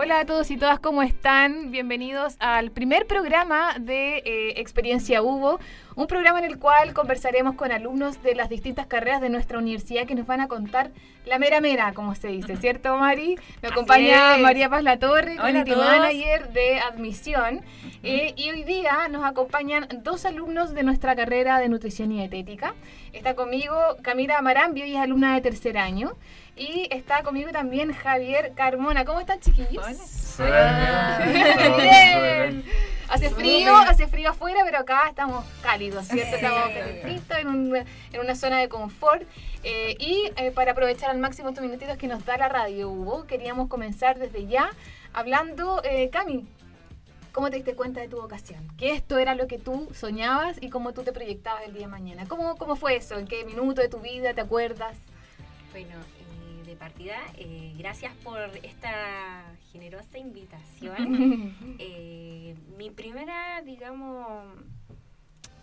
Hola a todos y todas, ¿cómo están? Bienvenidos al primer programa de eh, Experiencia Hugo, un programa en el cual conversaremos con alumnos de las distintas carreras de nuestra universidad que nos van a contar la mera mera, como se dice, ¿cierto, Mari? Me acompaña María Paz Latorre, community manager de admisión, eh, y hoy día nos acompañan dos alumnos de nuestra carrera de nutrición y dietética. Está conmigo Camila Marambio, y es alumna de tercer año. Y está conmigo también Javier Carmona. ¿Cómo están, chiquillos? Hola. Bien. Hace frío, hace frío afuera, pero acá estamos cálidos, ¿cierto? Estamos calentitos en, un, en una zona de confort. Eh, y eh, para aprovechar al máximo estos minutitos que nos da la radio, Hugo, queríamos comenzar desde ya hablando, eh, Cami, ¿cómo te diste cuenta de tu vocación? Que esto era lo que tú soñabas y cómo tú te proyectabas el día de mañana. ¿Cómo, cómo fue eso? ¿En qué minuto de tu vida te acuerdas? Bueno, partida, eh, gracias por esta generosa invitación. Eh, mi primera, digamos,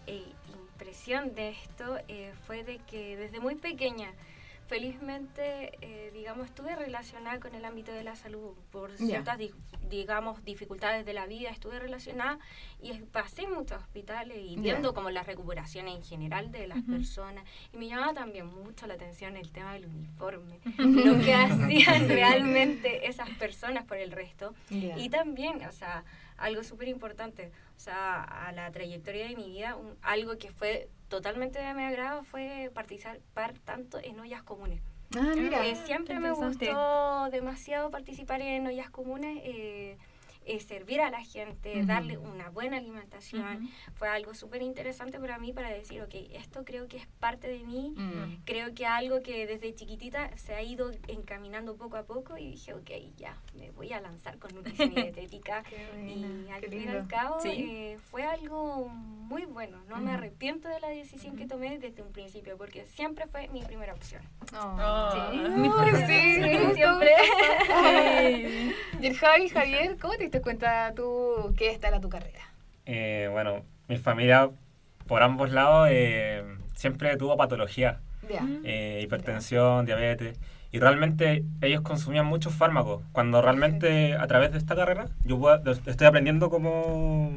eh, impresión de esto fue de que desde muy pequeña, felizmente, digamos, estuve relacionada con el ámbito de la salud por ciertas, digamos, dificultades de la vida, estuve relacionada y pasé muchos hospitales y viendo como la recuperación en general de las personas. Y me llamaba también mucho la atención el tema del uniforme, lo que hacían realmente esas personas por el resto. Y también, o sea, algo súper importante, o sea, a la trayectoria de mi vida, algo que fue totalmente de mi agrado fue participar tanto en ollas comunes. Ah, mira. Eh, siempre me gustó demasiado participar en ollas comunes. Eh, eh, servir a la gente, darle una buena alimentación. Fue algo súper interesante para mí para decir, ok, esto creo que es parte de mí, mm. creo que algo que desde chiquitita se ha ido encaminando poco a poco y dije, ok, ya, me voy a lanzar con nutrición y dietética. y al fin y al cabo eh, fue algo muy bueno, no me arrepiento de la decisión que tomé desde un principio porque siempre fue mi primera opción. Oh. Sí, mi sí, siempre. Y el Javi, Javier, ¿cómo te cuenta tú qué esta era tu carrera? Eh, bueno, mi familia, por ambos lados, eh, siempre tuvo patología. Eh, hipertensión, diabetes. Y realmente ellos consumían muchos fármacos. Cuando realmente a través de esta carrera yo estoy aprendiendo cómo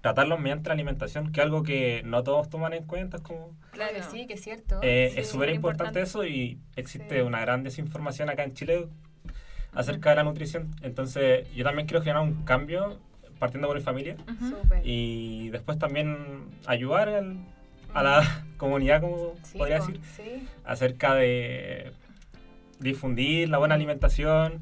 tratarlos mediante la alimentación, que es algo que no todos toman en cuenta. como, claro, sí, que es cierto. es súper importante eso y existe una gran desinformación acá en Chile acerca de la nutrición. Entonces, yo también quiero generar un cambio partiendo por mi familia y después también ayudar a la comunidad, como podría decir, acerca de difundir la buena alimentación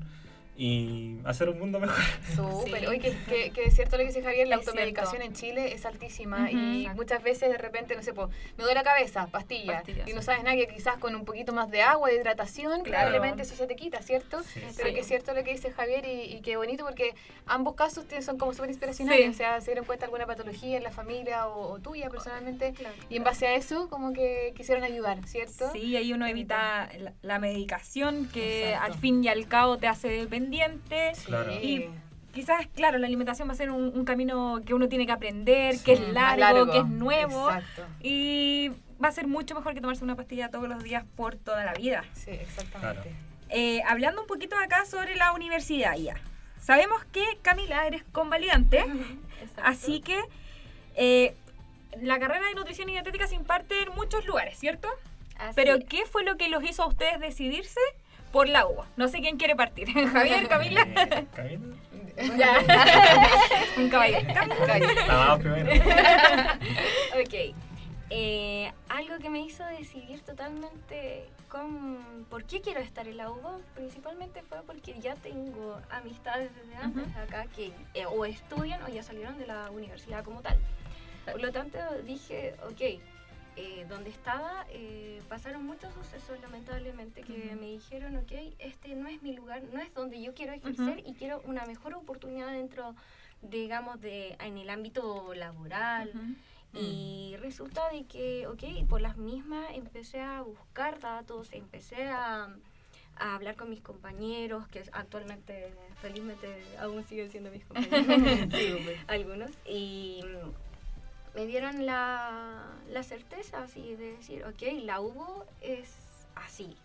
y hacer un mundo mejor. Súper. Oye, que, que, es cierto lo que dice Javier, la automedicación en Chile es altísima y muchas veces de repente, no sé, pues, me duele la cabeza, pastilla, y no sabes nada que quizás con un poquito más de agua, de hidratación, probablemente eso se te quita, ¿cierto? Pero que es cierto lo que dice Javier y, y qué bonito porque ambos casos son como súper inspiracionales, o sea, se dieron cuenta alguna patología en la familia o, tuya personalmente y en base a eso como que quisieron ayudar, ¿cierto? Sí, ahí uno evita la, medicación que al fin y al cabo te hace depender y quizás, claro, la alimentación va a ser un, camino que uno tiene que aprender, que es largo, que es nuevo. Y va a ser mucho mejor que tomarse una pastilla todos los días por toda la vida. Sí, exactamente. Eh, hablando un poquito acá sobre la universidad ya. Sabemos que Camila eres convalidante, así que eh, la carrera de nutrición y dietética se imparte en muchos lugares, ¿cierto? Pero ¿qué fue lo que los hizo a ustedes decidirse por la uva. No sé quién quiere partir. Javier, Camila. Camila. Ya. Un caballero. Primero. ok. Eh, algo que me hizo decidir totalmente con por qué quiero estar en la UBA, principalmente fue porque ya tengo amistades desde antes acá que eh, o estudian o ya salieron de la universidad como tal. Por lo tanto, dije, ok, eh, donde estaba eh, pasaron muchos sucesos lamentablemente que me dijeron, ok, este no es mi lugar, no es donde yo quiero ejercer y quiero una mejor oportunidad dentro, digamos, de en el ámbito laboral. Y resulta de que, ok, por las mismas empecé a buscar datos, empecé a, a hablar con mis compañeros, que actualmente, felizmente, aún siguen siendo mis compañeros, algunos, y me dieron la, la certeza así de decir, ok, la hubo es así.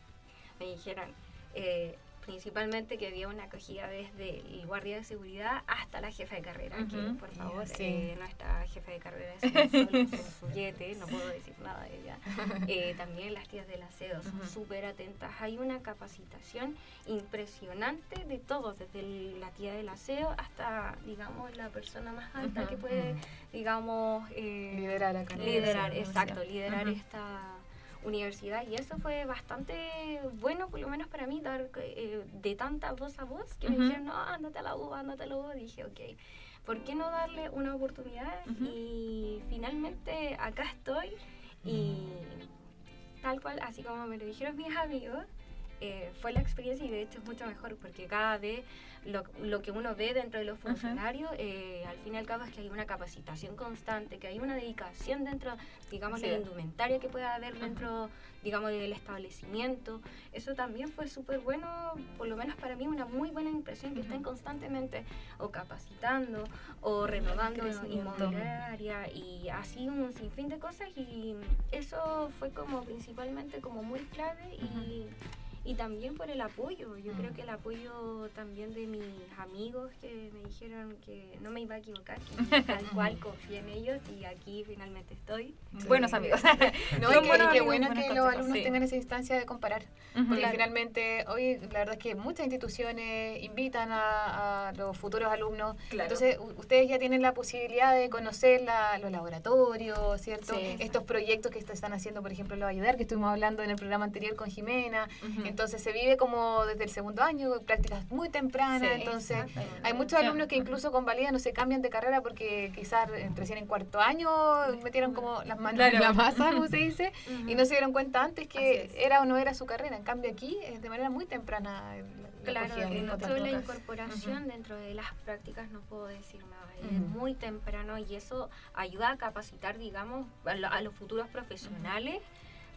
Me dijeron, eh, principalmente que había una acogida desde el guardia de seguridad hasta la jefa de carrera, que por favor, eh, nuestra jefa de carrera es un yete, no puedo decir nada de ella. Eh, también las tías del aseo son súper atentas. Hay una capacitación impresionante de todos, desde la tía del aseo hasta, digamos, la persona más alta que puede, digamos, eh, liderar, liderar, exacto, liderar esta universidad y eso fue bastante bueno, por lo menos para mí, dar eh, de tanta voz a voz, que me dijeron, no, ándate a la U, ándate a la U, dije, ok, ¿por qué no darle una oportunidad? Y finalmente acá estoy y tal cual, así como me lo dijeron mis amigos, eh, fue la experiencia y de hecho es mucho mejor porque cada vez lo, lo que uno ve dentro de los funcionarios, eh, al fin y al cabo es que hay una capacitación constante, que hay una dedicación dentro, digamos, de la indumentaria que pueda haber dentro, digamos, del establecimiento. Eso también fue súper bueno, por lo menos para mí, una muy buena impresión que estén constantemente o capacitando o renovando inmobiliaria y así un sinfín de cosas y eso fue como principalmente como muy clave y y también por el apoyo. Yo creo mm. que el apoyo también de mis amigos que me dijeron que no me iba a equivocar, que tal cual confié en ellos y aquí finalmente estoy. Buenos amigos. no, y, qué bueno que los alumnos tengan esa instancia de comparar, porque finalmente hoy la verdad es que muchas instituciones invitan a, los futuros alumnos, entonces ustedes ya tienen la posibilidad de conocer los laboratorios, ¿cierto? Estos proyectos que están haciendo, por ejemplo, lo ayudar, que estuvimos hablando en el programa anterior con Jimena. Entonces se vive como desde el segundo año, prácticas muy tempranas. entonces hay muchos alumnos que incluso con valida no se cambian de carrera porque quizás recién en cuarto año metieron como las manos en la masa, como se dice, y no se dieron cuenta antes que era o no era su carrera. En cambio aquí es de manera muy temprana. La claro, dentro la incorporación dentro de las prácticas no puedo decir nada, es muy temprano y eso ayuda a capacitar, digamos, a, los futuros profesionales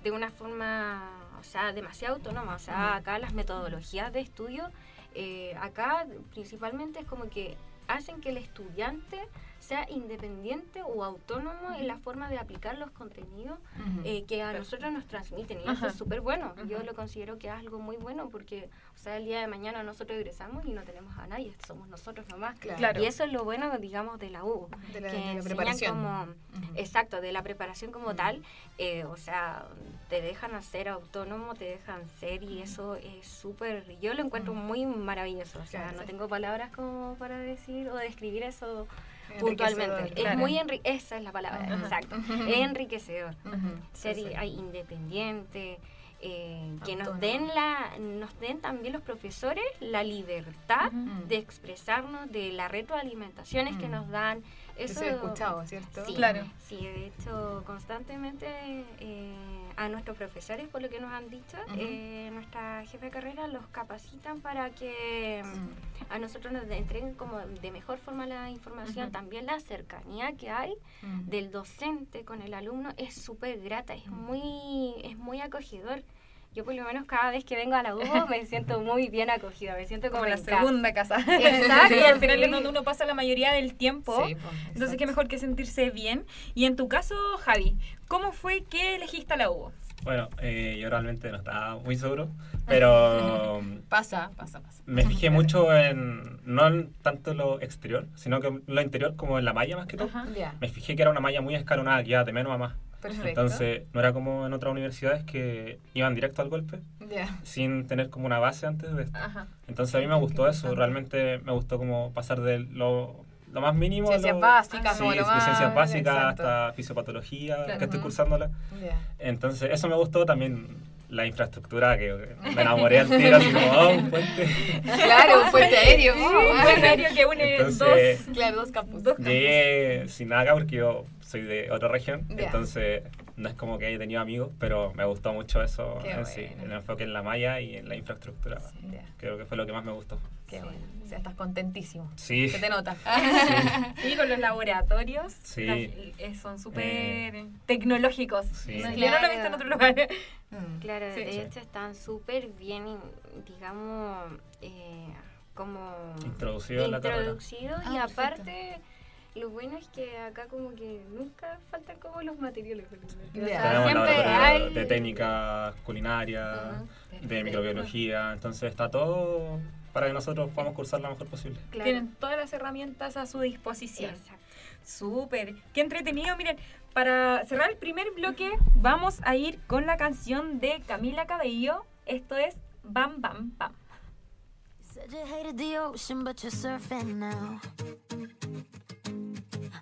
de una forma, o sea, demasiado autónoma. O sea, acá las metodologías de estudio, eh, acá principalmente es como que hacen que el estudiante sea independiente o autónomo en la forma de aplicar los contenidos eh, que a nosotros nos transmiten. Y eso es súper bueno. Yo lo considero que es algo muy bueno porque, o sea, el día de mañana nosotros egresamos y no tenemos a nadie, somos nosotros nomás. Claro. Y eso es lo bueno, digamos, de la U. De la, que preparación. Como, Exacto, de la preparación como tal. Eh, o sea, te dejan ser autónomo, te dejan ser y eso es súper, yo lo encuentro muy maravilloso. O sea, no tengo palabras como para decir o describir eso puntualmente. Es muy enriquecedor, esa es la palabra, exacto. Enriquecedor. Ser independiente, eh, que nos den la nos den también los profesores la libertad de expresarnos de las retroalimentaciones que nos dan. Eso he escuchado cierto sí, claro. sí de hecho constantemente eh, a nuestros profesores por lo que nos han dicho eh, nuestra jefe de carrera los capacitan para que mm, a nosotros nos entreguen como de mejor forma la información. También la cercanía que hay del docente con el alumno es súper grata es muy es muy acogedor yo por lo menos cada vez que vengo a la U me siento muy bien acogida, me siento como, la segunda casa. Exacto. y al final es donde uno pasa la mayoría del tiempo. Pues, entonces qué mejor que sentirse bien. Y en tu caso, Javi, ¿cómo fue que elegiste a la U? Bueno, eh, yo realmente no estaba muy seguro, pero... pasa, pasa, pasa. Me fijé mucho en, no en tanto lo exterior, sino que lo interior, como en la malla más que todo. Me fijé que era una malla muy escalonada, que iba de menos a más. Entonces, no era como en otras universidades que iban directo al golpe, sin tener como una base antes de esto. Entonces, a mí me gustó eso, realmente me gustó como pasar de lo, lo más mínimo. Ciencias básicas, sí, de ciencias básicas hasta fisiopatología, que estoy cursándola. Entonces, eso me gustó también la infraestructura que me enamoré al tiro, así como, oh, un puente. Claro, un puente aéreo. un puente aéreo que une Entonces, dos, claro, dos campus. Llegué sin nada porque yo soy de otra región, entonces no es como que haya tenido amigos, pero me gustó mucho eso en sí, el enfoque en la malla y en la infraestructura. Creo que fue lo que más me gustó. Qué bueno. O sea, estás contentísimo. Sí. Se te nota. Sí, con los laboratorios. Sí. Eh, son súper eh. tecnológicos. Sí. No, Yo no lo he visto en otro lugar. Mm. Claro, de hecho están súper bien, digamos, eh, como... Introducido en la carrera. y ah, aparte lo bueno es que acá como que nunca faltan como los materiales. siempre hay... de técnica culinaria, de microbiología, entonces está todo para que nosotros podamos cursar lo mejor posible. Tienen todas las herramientas a su disposición. Exacto. Súper. Qué entretenido. Miren, para cerrar el primer bloque vamos a ir con la canción de Camila Cabello. Esto es Bam Bam Bam.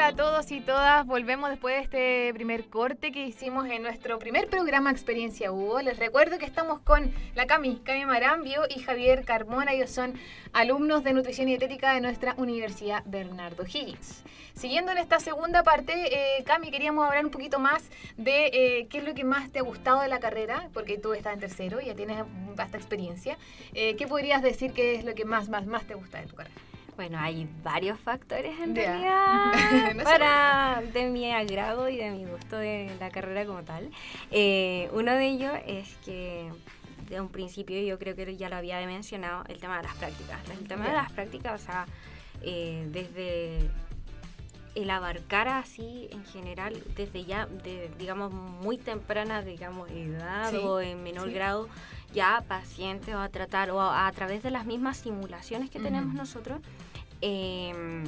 Hola a todos y todas. Volvemos después de este primer corte que hicimos en nuestro primer programa Experiencia Hugo. Les recuerdo que estamos con la Cami, Cami Marambio y Javier Carmona. Ellos son alumnos de nutrición y dietética de nuestra Universidad Bernardo Higgins. Siguiendo en esta segunda parte, eh, Cami, queríamos hablar un poquito más de eh, qué es lo que más te ha gustado de la carrera, porque tú estás en tercero y ya tienes vasta experiencia. Eh, ¿Qué podrías decir que es lo que más, más, más te gusta de tu carrera? Bueno, hay varios factores en realidad para de mi agrado y de mi gusto de la carrera como tal. Eh, uno de ellos es que de un principio yo creo que ya lo había mencionado el tema de las prácticas. El tema de las prácticas, o sea, eh, desde el abarcar así en general desde ya de, digamos muy temprana digamos edad o en menor grado ya pacientes o a tratar o a, través de las mismas simulaciones que tenemos nosotros eh,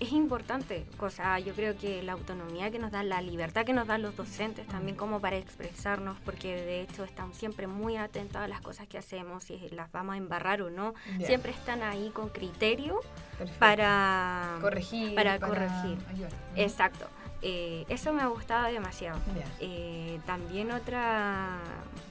es importante, cosa, yo creo que la autonomía que nos da, la libertad que nos dan los docentes también como para expresarnos, porque de hecho están siempre muy atentos a las cosas que hacemos, si las vamos a embarrar o no, siempre están ahí con criterio para corregir. Para, corregir. Exacto. Eh, eso me ha gustado demasiado. Eh, también otra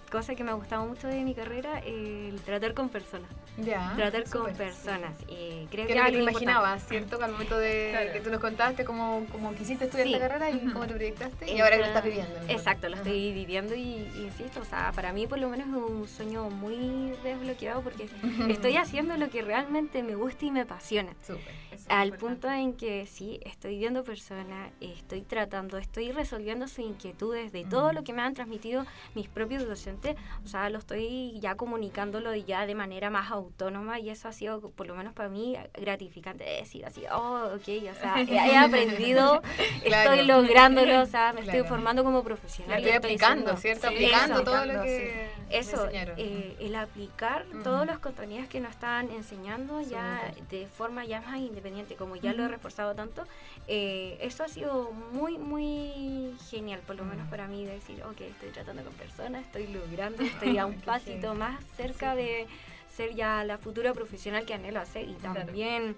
cosa que me ha gustado mucho de mi carrera, el tratar con personas. Ya, tratar con personas. Eh, creo que, que lo imaginabas, ¿cierto? Al momento de que tú nos contaste cómo, cómo quisiste estudiar esta carrera y cómo te proyectaste y ahora que lo estás viviendo. Exacto, lo estoy viviendo y, insisto, o sea, para mí por lo menos es un sueño muy desbloqueado porque estoy haciendo lo que realmente me gusta y me apasiona. Al punto en que sí, estoy viendo personas, estoy tratando, estoy resolviendo sus inquietudes de todo lo que me han transmitido mis propios docentes, o sea, lo estoy ya comunicándolo ya de manera más autónoma y eso ha sido, por lo menos para mí, gratificante decir así, oh, ok, o sea, he, aprendido, estoy lográndolo, o sea, me estoy formando como profesional. estoy aplicando, ¿cierto? aplicando todo lo que Eso, eh, el aplicar todos los contenidos que nos están enseñando ya de forma ya más independiente, como ya lo he reforzado tanto, eh, eso ha sido muy, muy genial, por lo menos para mí, decir, ok, estoy tratando con personas, estoy logrando, estoy a un pasito más cerca de ser ya la futura profesional que anhelo hacer. Y también,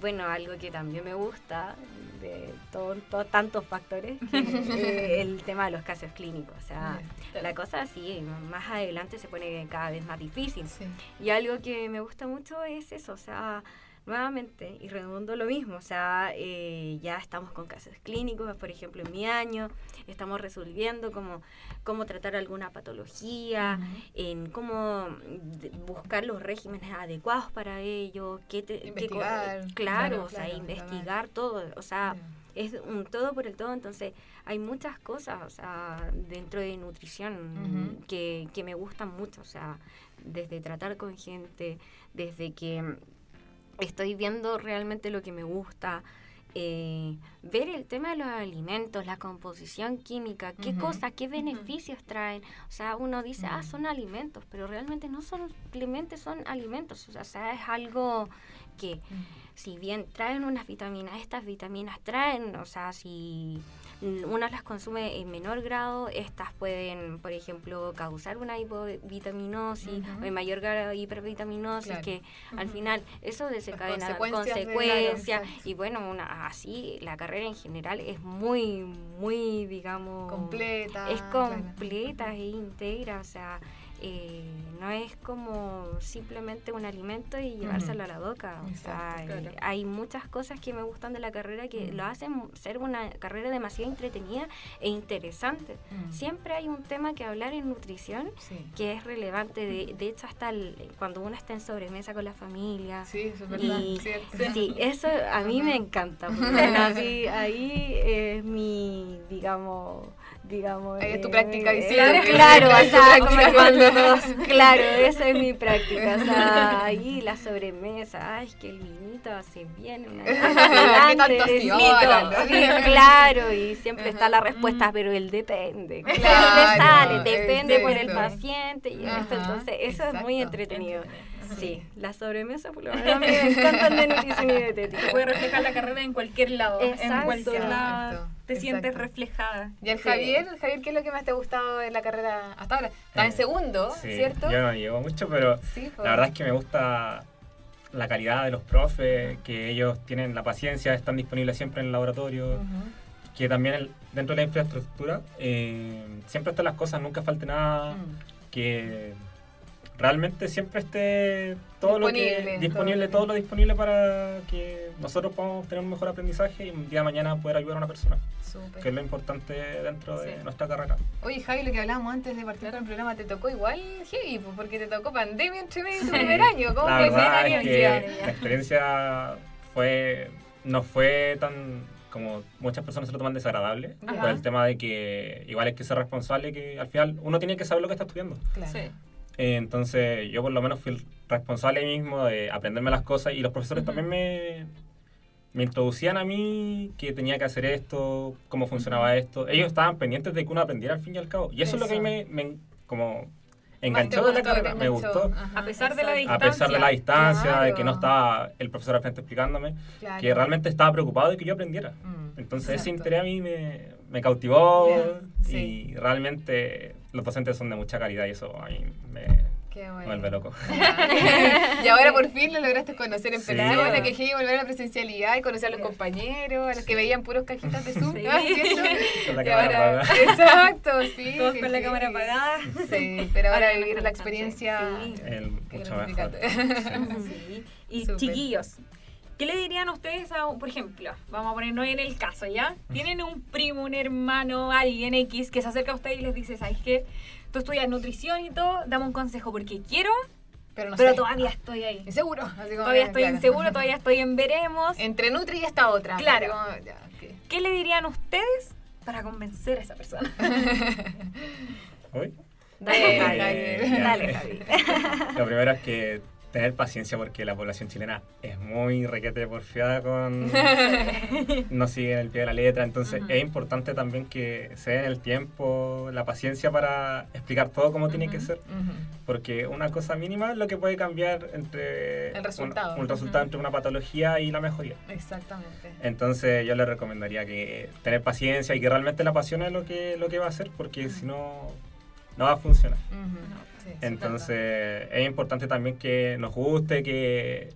bueno, algo que también me gusta de todos tantos factores, eh, el tema de los casos clínicos. O sea, la cosa sí, más adelante se pone cada vez más difícil. Y algo que me gusta mucho es eso, o sea, nuevamente, y redondo lo mismo, o sea, eh, ya estamos con casos clínicos, por ejemplo, en mi año, estamos resolviendo cómo, cómo tratar alguna patología, en cómo buscar los regímenes adecuados para ello, qué te, investigar, claro, o sea, investigar todo, o sea, es un todo por el todo, entonces hay muchas cosas, o sea, dentro de nutrición que, que me gustan mucho, o sea, desde tratar con gente, desde que estoy viendo realmente lo que me gusta, eh, ver el tema de los alimentos, la composición química, qué cosas, qué beneficios traen. O sea, uno dice, ah, son alimentos, pero realmente no son simplemente son alimentos. O sea, es algo que, si bien traen unas vitaminas, estas vitaminas traen, o sea, si una las consume en menor grado, estas pueden, por ejemplo, causar una hipovitaminosis o en mayor grado hipervitaminosis, que al final eso desencadena consecuencias, consecuencias y bueno, una, así la carrera en general es muy, muy, digamos... Completa. Es completa e íntegra, o sea eh, no es como simplemente un alimento y llevárselo a la boca. o sea, hay muchas cosas que me gustan de la carrera que lo hacen ser una carrera demasiado entretenida e interesante. Siempre hay un tema que hablar en nutrición que es relevante. De, de hecho, hasta cuando uno está en sobremesa con la familia. Sí, eso es verdad. sí, eso a mí me encanta. así, ahí es mi, digamos digamos. es tu práctica visible. claro, o sea, como cuando claro, esa es mi práctica. O sea, ahí la sobremesa, ay, que el vinito hace bien. Una claro, y siempre está la respuesta, pero él depende. Claro, sale, depende por el paciente y esto. Entonces, eso es muy entretenido. Sí, la sobremesa por lo menos a mí me encantan de nutrición y dietética. Puede reflejar la carrera en cualquier lado. En cualquier lado te sientes reflejada. ¿Y el Javier? Javier, ¿qué es lo que más te ha gustado de la carrera hasta ahora? Está en eh, segundo, ¿cierto? Yo no llevo mucho, pero la verdad es que me gusta la calidad de los profes, que ellos tienen la paciencia, están disponibles siempre en el laboratorio, que también dentro de la infraestructura eh, siempre están las cosas, nunca falte nada, mm. que realmente siempre esté todo disponible, lo que disponible, todo. lo disponible para que nosotros podamos tener un mejor aprendizaje y un día de mañana poder ayudar a una persona. Que es lo importante dentro de nuestra carrera. Oye, Javi, lo que hablábamos antes de partir con el programa, ¿te tocó igual, Javi? Porque te tocó pandemia entre medio tu primer año. ¿Cómo fue esa experiencia? La experiencia fue, no fue tan como muchas personas se lo toman desagradable, por el tema de que igual es que ser responsable, que al final uno tiene que saber lo que está estudiando. Claro. Sí. Eh, entonces yo por lo menos fui responsable mismo de aprenderme las cosas y los profesores también me, me introducían a mí que tenía que hacer esto, cómo funcionaba esto. Ellos estaban pendientes de que uno aprendiera al fin y al cabo. Y eso, es lo que a mí me, como enganchó de la carrera, me gustó. a pesar de la distancia. A pesar de la distancia, de que no estaba el profesor al frente explicándome, que realmente estaba preocupado de que yo aprendiera. Mm, Entonces ese interés a mí me, me cautivó y realmente los docentes son de mucha calidad y eso a mí me, Qué bueno. Vuelve loco. y ahora por fin lo lograste conocer en persona, que llegué volver a la presencialidad y conocer a los compañeros, a los que veían puros cajitas de Zoom, Con la cámara apagada. Exacto, sí. Todos con la cámara apagada. Sí, pero ahora vivir la experiencia. El, mucho mejor. Sí. Y chiquillos, ¿Qué le dirían ustedes a, por ejemplo, vamos a ponernos en el caso, ¿ya? Tienen un primo, un hermano, alguien X que se acerca a ustedes y les dice, ¿sabes qué? Tú estudias nutrición y todo, dame un consejo porque quiero, pero, no pero todavía estoy ahí. ¿Inseguro? todavía estoy inseguro, todavía estoy en veremos. Entre Nutri y esta otra. Claro. ¿Qué le dirían ustedes para convencer a esa persona? ¿Hoy? Dale, dale, dale, Javi. Lo primero es que tener paciencia porque la población chilena es muy requete porfiada con... no sigue el pie de la letra, entonces es importante también que se den el tiempo, la paciencia para explicar todo como tiene que ser, porque una cosa mínima es lo que puede cambiar entre... El resultado. Un, resultado entre una patología y la mejoría. Exactamente. Entonces yo le recomendaría que tener paciencia y que realmente la apasione lo que, lo que va a hacer, porque si no, no va a funcionar. Entonces es importante también que nos guste, que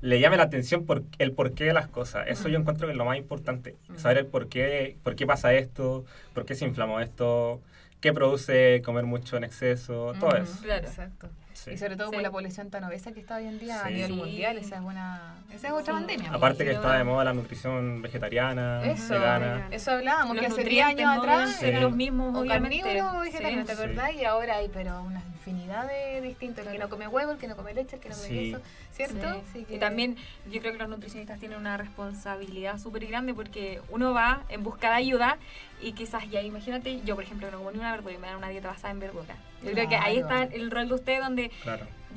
le llame la atención por el porqué de las cosas. Eso yo encuentro que es lo más importante. Saber el porqué, por qué pasa esto, por qué se inflamó esto, qué produce comer mucho en exceso, todo eso. Claro. Exacto. Y sobre todo con la población tan obesa que está hoy en día a nivel mundial, esa es una esa es otra pandemia. Aparte que está de moda la nutrición vegetariana, eso, vegana. Eso hablábamos, que hace 10 años atrás eran los mismos, o carnívoros o vegetarianos, ¿te acordás? Y ahora hay pero unas infinidad de distintos, el que no come huevo, el que no come leche, el que no come queso, ¿cierto? Y también yo creo que los nutricionistas tienen una responsabilidad súper grande porque uno va en busca de ayuda y quizás ya imagínate, yo por ejemplo no como ni una verdura y me dan una dieta basada en verdura. Yo creo que ahí está el rol de usted donde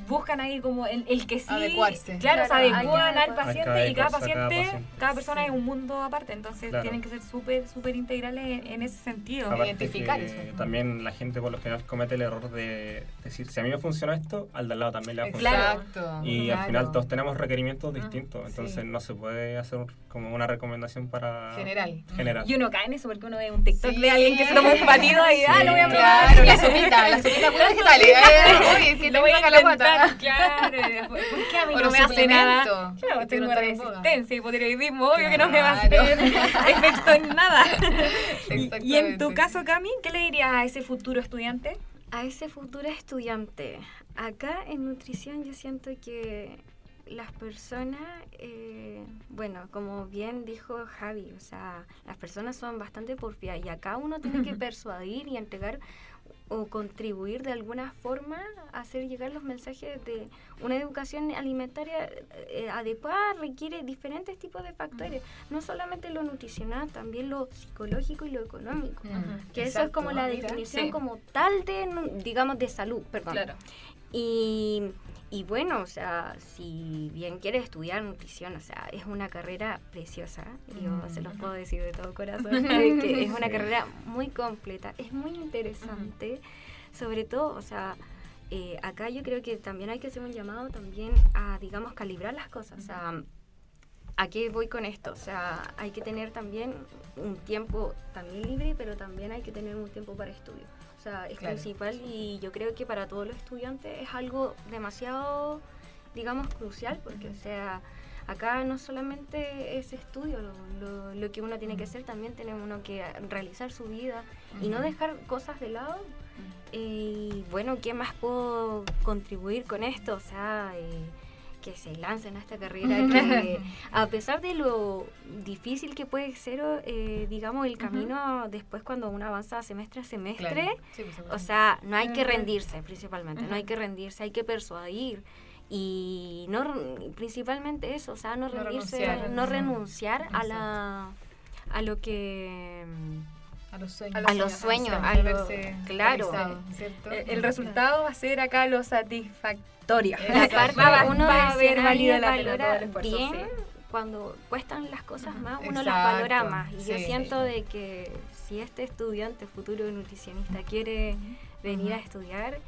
buscan ahí como el, el que sí. Adecuarse. Claro, se adecuan al paciente y cada paciente, cada, persona es un mundo aparte, entonces tienen que ser súper, súper integrales en, ese sentido. Identificar eso. También la gente por lo general comete el error de decir, si a mí me funciona esto, al de al lado también le va a funcionar. Exacto. Y al final todos tenemos requerimientos distintos, entonces no se puede hacer como una recomendación para... General. General. Y uno cae en eso porque uno ve un TikTok de alguien que se toma un batido y, ah, lo voy a probar. Claro, la sopita, la sopita pura vegetales. Oye, que lo voy a claro. ¿Por qué a mí no me hace nada? Claro, tengo resistencia, hipotiroidismo, obvio que no me va a hacer efecto en nada. Y en tu caso, Cami, ¿qué le dirías a ese futuro estudiante? A ese futuro estudiante, acá en nutrición yo siento que las personas, eh, bueno, como bien dijo Javi, o sea, las personas son bastante porfiadas y acá uno tiene que persuadir y entregar o contribuir de alguna forma a hacer llegar los mensajes de una educación alimentaria eh, adecuada requiere diferentes tipos de factores, no solamente lo nutricional, también lo psicológico y lo económico, que eso es como la definición como tal de, digamos, de salud, perdón. Claro. Y y bueno, o sea, si bien quieres estudiar nutrición, o sea, es una carrera preciosa, yo se los puedo decir de todo corazón, que es una carrera muy completa, es muy interesante, sobre todo, o sea, eh, acá yo creo que también hay que hacer un llamado también a, digamos, calibrar las cosas, o sea, ¿a qué voy con esto? O sea, hay que tener también un tiempo también libre, pero también hay que tener un tiempo para estudio. O sea, es principal y yo creo que para todos los estudiantes es algo demasiado digamos, crucial, porque, o sea, acá no solamente es estudio lo, lo, que uno tiene que hacer, también tiene uno que realizar su vida y no dejar cosas de lado. y bueno, ¿qué más puedo contribuir con esto? O sea, eh, que se lancen a esta carrera, que a pesar de lo difícil que puede ser, eh, digamos, el camino después cuando uno avanza semestre a semestre, o sea, no hay que rendirse principalmente, no hay que rendirse, hay que persuadir y no principalmente eso, o sea, no, rendirse, no renunciar, a la a lo que a los sueños, a los sueños, claro. El, el, resultado va a ser acá lo satisfactorio. La parte uno va a ver valora bien cuando cuestan las cosas más, uno las valora más. Y yo siento de que si este estudiante futuro nutricionista quiere venir a estudiar,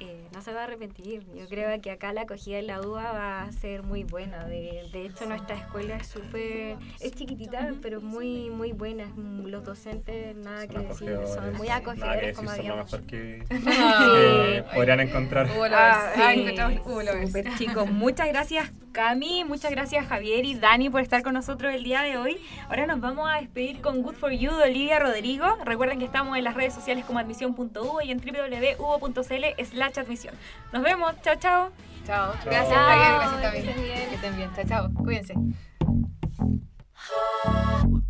eh, no se va a arrepentir. Yo creo que acá la acogida en la UBA va a ser muy buena. De, de hecho, nuestra escuela es súper, es chiquitita, pero muy muy buena. Los docentes, nada que decir, son muy acogedores, como habíamos que, que podrían encontrar. Ah, sí, chicos. Muchas gracias, Cami. Muchas gracias, Javier y Dani, por estar con nosotros el día de hoy. Ahora nos vamos a despedir con Good for You de Olivia Rodrigo. Recuerden que estamos en las redes sociales como admisión.uvo y en www.uvo.cl admisión. Nos vemos. Chao, chao. Chao. Gracias, Gracias también. Que estén bien. Chao, chao. Cuídense.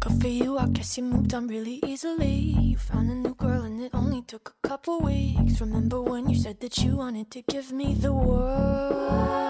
Good for you, I guess you moved on really easily. You found a new girl and it only took a couple weeks. Remember when you said that you wanted to give me the world?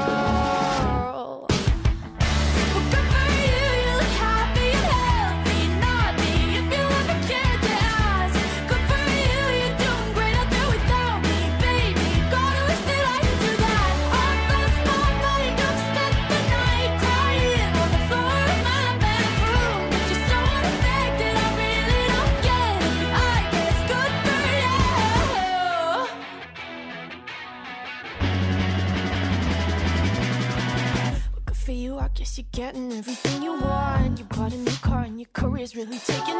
really take it.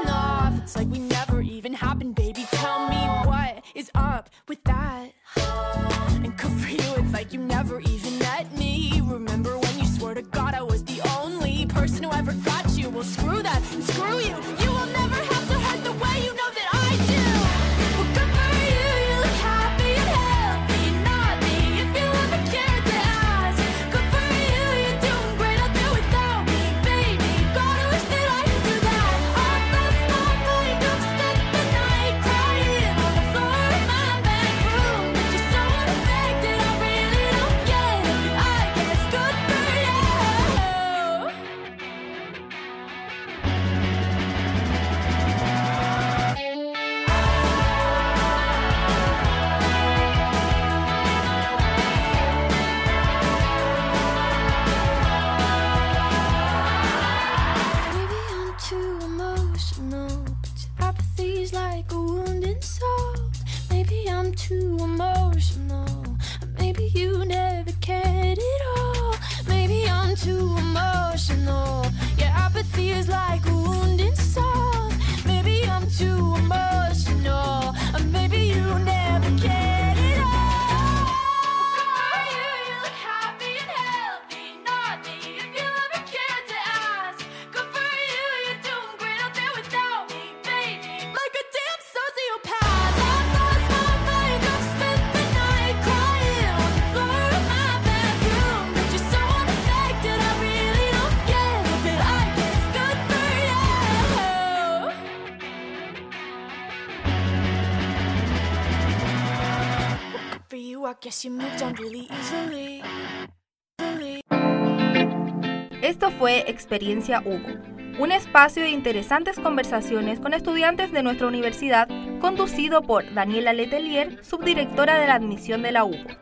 Esto fue Experiencia Hugo, un espacio de interesantes conversaciones con estudiantes de nuestra universidad, conducido por Daniela Letelier, subdirectora de la admisión de la UBO.